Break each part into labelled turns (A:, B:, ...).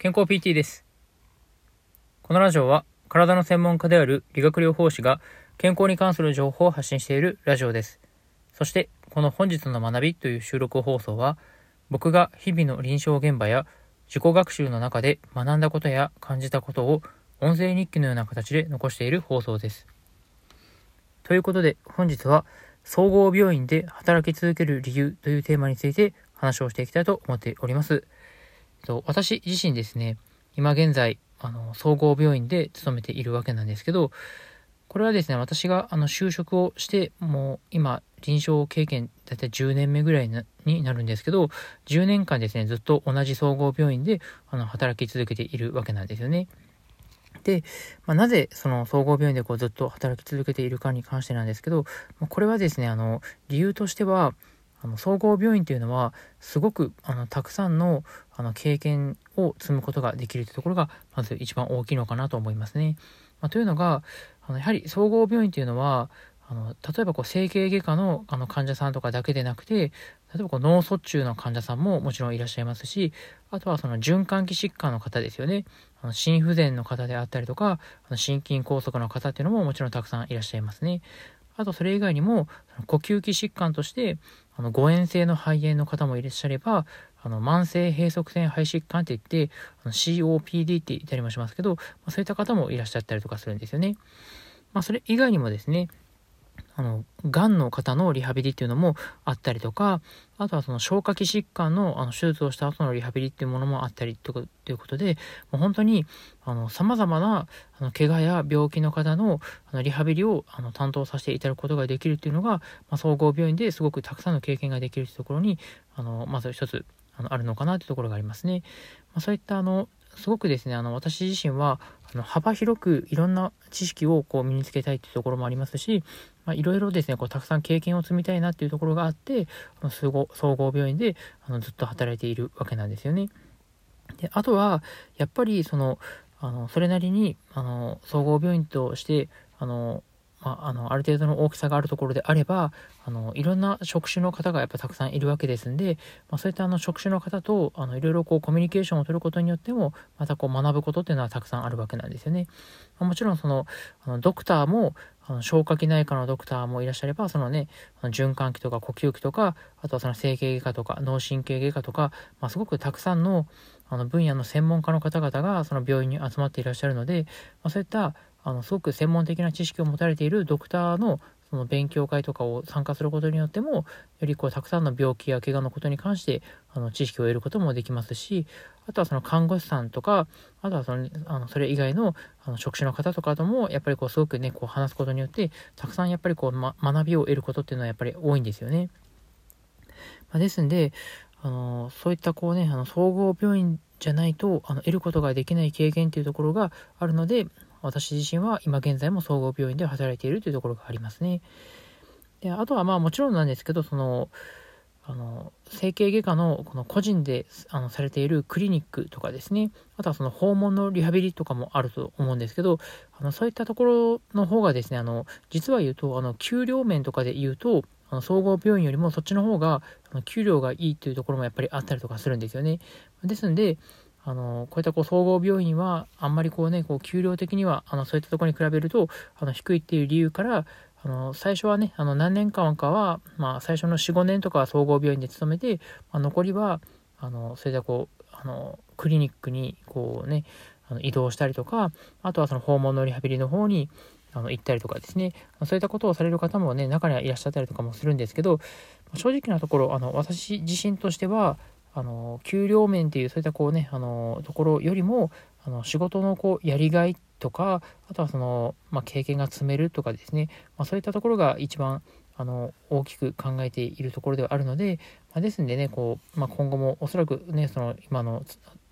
A: 健康 PT です。このラジオは体の専門家である理学療法士が健康に関する情報を発信しているラジオです。そしてこの本日の学びという収録放送は僕が日々の臨床現場や自己学習の中で学んだことや感じたことを音声日記のような形で残している放送です。ということで本日は総合病院で働き続ける理由というテーマについて話をしていきたいと思っております。私自身ですね、今現在、あの、総合病院で勤めているわけなんですけど、これはですね、私があの就職をして、もう今、臨床経験、だいたい10年目ぐらいになるんですけど、10年間ですね、ずっと同じ総合病院であの働き続けているわけなんですよね。で、まあ、なぜその総合病院でこうずっと働き続けているかに関してなんですけど、まあ、これはですね、あの、理由としては、あの総合病院というのはすごくあのたくさんのあの経験を積むことができるというところがまず一番大きいのかなと思いますね。まあ、というのがあのやはり総合病院というのはあの例えばこう整形外科のあの患者さんとかだけでなくて例えばこう脳卒中の患者さんももちろんいらっしゃいますしあとはその循環器疾患の方ですよねあの心不全の方であったりとかあの心筋梗塞の方っていうのももちろんたくさんいらっしゃいますね。あとそれ以外にも呼吸器疾患としてあの誤嚥性の肺炎の方もいらっしゃればあの慢性閉塞性肺疾患って言ってあの COPD って言ったりもしますけど、まあ、そういった方もいらっしゃったりとかするんですよね。まあ、それ以外にもですねあの、がんの方のリハビリっていうのもあったりとか、あとはその消化器疾患のあの手術をした後のリハビリっていうものもあったりとか、ということで、もう本当に、あの、様々な、あの、怪我や病気の方の、あの、リハビリを、あの、担当させていただくことができるっていうのが、まあ、総合病院ですごくたくさんの経験ができるというところに、あの、まず一つ、あの、あるのかなというところがありますね。まあ、そういった、あの、すごくですね、あの、私自身は、あの幅広くいろんな知識をこう身につけたいというところもありますし、まあ、いろいろですね、こうたくさん経験を積みたいなっていうところがあって、あの総合総合病院であのずっと働いているわけなんですよね。であとは、やっぱりその、あのそれなりにあの総合病院としてあのまあ、あの、ある程度の大きさがあるところであれば、あの、いろんな職種の方がやっぱたくさんいるわけですんで、まあ、そういったあの職種の方と、あの、いろいろこうコミュニケーションを取ることによっても、またこう学ぶことっていうのはたくさんあるわけなんですよね。まあ、もちろんその、あの、ドクターも、あの消化器内科のドクターもいらっしゃれば、そのね、循環器とか呼吸器とか、あとはその整形外科とか脳神経外科とか、まあ、すごくたくさんのあの分野の専門家の方々がその病院に集まっていらっしゃるので、まあ、そういったあのすごく専門的な知識を持たれているドクターのその勉強会とかを参加することによってもよりこうたくさんの病気や怪我のことに関してあの知識を得ることもできますしあとはその看護師さんとかあとはそのあのそれ以外のあの職種の方とかともやっぱりこうすごくねこう話すことによってたくさんやっぱりこう、ま、学びを得ることっていうのはやっぱり多いんですよね。まあ、ですんであのそういったこうねあの総合病院じゃないとあの得ることができない経験っていうところがあるので私自身は今現在も総合病院で働いているというところがありますね。であとはまあもちろんなんですけどそのあの整形外科のこの個人であのされているクリニックとかですねあとはその訪問のリハビリとかもあると思うんですけどあのそういったところの方がですねあの実は言うとあの給料面とかで言うとあの総合病院よりもそっちの方があの給料がいいというところもやっぱりあったりとかするんですよね。ですんで、あのこういったこう総合病院はあんまりこうね、こう給料的にはあのそういったところに比べるとあの低いっていう理由から、あの最初はね、あの何年間かは、まあ、最初の4、5年とかは総合病院で勤めて、まあ、残りはあのそれでこうあのクリニックにこうね、あの移動したりとか、あとはその訪問のリハビリの方にあの行ったりとかですね、そういったことをされる方もね、中にはいらっしゃったりとかもするんですけど、正直なところ、あの私自身としては、あの給料面っていうそういったこうねあのところよりもあの仕事のこうやりがいとかあとはその、まあ、経験が積めるとかですね、まあ、そういったところが一番あの大きく考えているところではあるので、まあ、ですんでねこう、まあ、今後もおそらくねその今の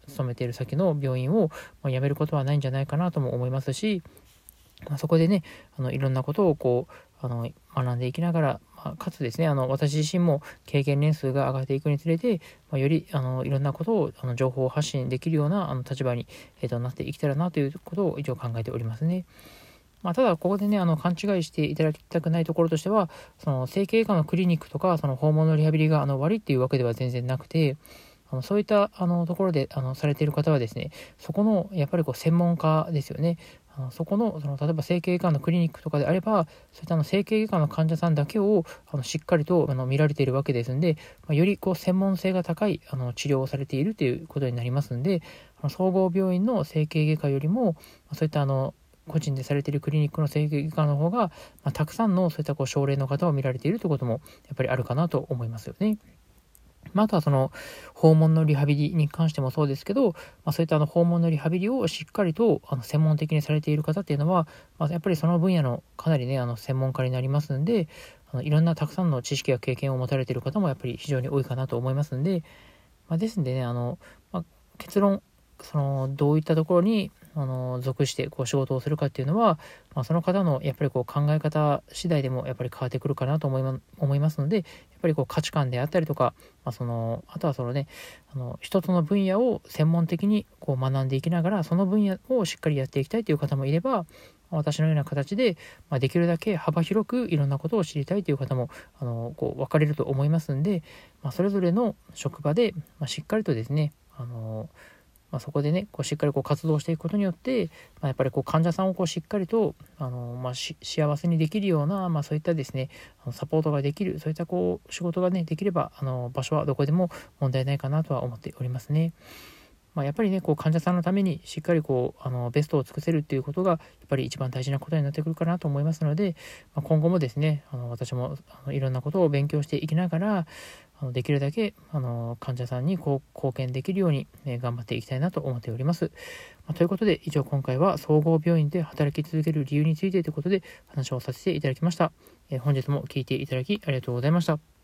A: 勤めている先の病院を、辞めることはないんじゃないかなとも思いますし、まあ、そこでねあのいろんなことをこうあの学んでいきながら、まあ、かつですねあの私自身も経験年数が上がっていくにつれて、まあ、よりあのいろんなことをあの情報発信できるようなあの立場に、えー、となっていけたらなということを一応考えておりますね。まあ、ただ、ここでね、あの、勘違いしていただきたくないところとしては、その、整形外科のクリニックとか、その、訪問のリハビリが、あの、悪いっていうわけでは全然なくて、あのそういったあのところであのされている方はですねそこのやっぱりこう専門家ですよねそこのその例えば整形外科のクリニックとかであればそういったの整形外科の患者さんだけをあのしっかりとあの見られているわけですんで、まあ、よりこう専門性が高いあの治療をされているということになりますんであの総合病院の整形外科よりも、ま、そういったあの個人でされているクリニックの整形外科の方が、まあ、たくさんのそういったこう症例の方を見られているということもやっぱりあるかなと思いますよね。まあ、あとはその訪問のリハビリに関してもそうですけど、まあ、そういったあの訪問のリハビリをしっかりとあの専門的にされている方っていうのは、まあ、やっぱりその分野のかなりねあの専門家になりますんであのいろんなたくさんの知識や経験を持たれている方もやっぱり非常に多いかなと思いますんで、まあ、ですんでねあの、まあ、結論そのどういったところにあの属してこう仕事をするかっていうのは、まあ、その方のやっぱりこう考え方次第でもやっぱり変わってくるかなと思い,、ま、思いますのでぱりこう価値観であったりとか、まあ、そのあとはそのねあの一つの分野を専門的にこう学んでいきながらその分野をしっかりやっていきたいという方もいれば私のような形で、まあ、できるだけ幅広くいろんなことを知りたいという方もあのこう分かれると思いますんで、まあ、それぞれの職場で、ま、しっかりとですねあのまあ、そこでねこうしっかりこう活動していくことによって、まあ、やっぱりこう患者さんをこうしっかりとあの、まあ、幸せにできるような、まあ、そういったですねサポートができるそういったこう仕事がねできればあの場所はどこでも問題ないかなとは思っておりますね。まあ、やっぱりねこう患者さんのためにしっかりこうあのベストを尽くせるっていうことがやっぱり一番大事なことになってくるかなと思いますので、まあ、今後もですねあの私もあのいろんなことを勉強していきながらあのできるだけあの患者さんにこう貢献できるように、え頑張っていきたいなと思っております。まあ、ということで以上今回は総合病院で働き続ける理由についてということで話をさせていただきました。え本日も聴いていただきありがとうございました。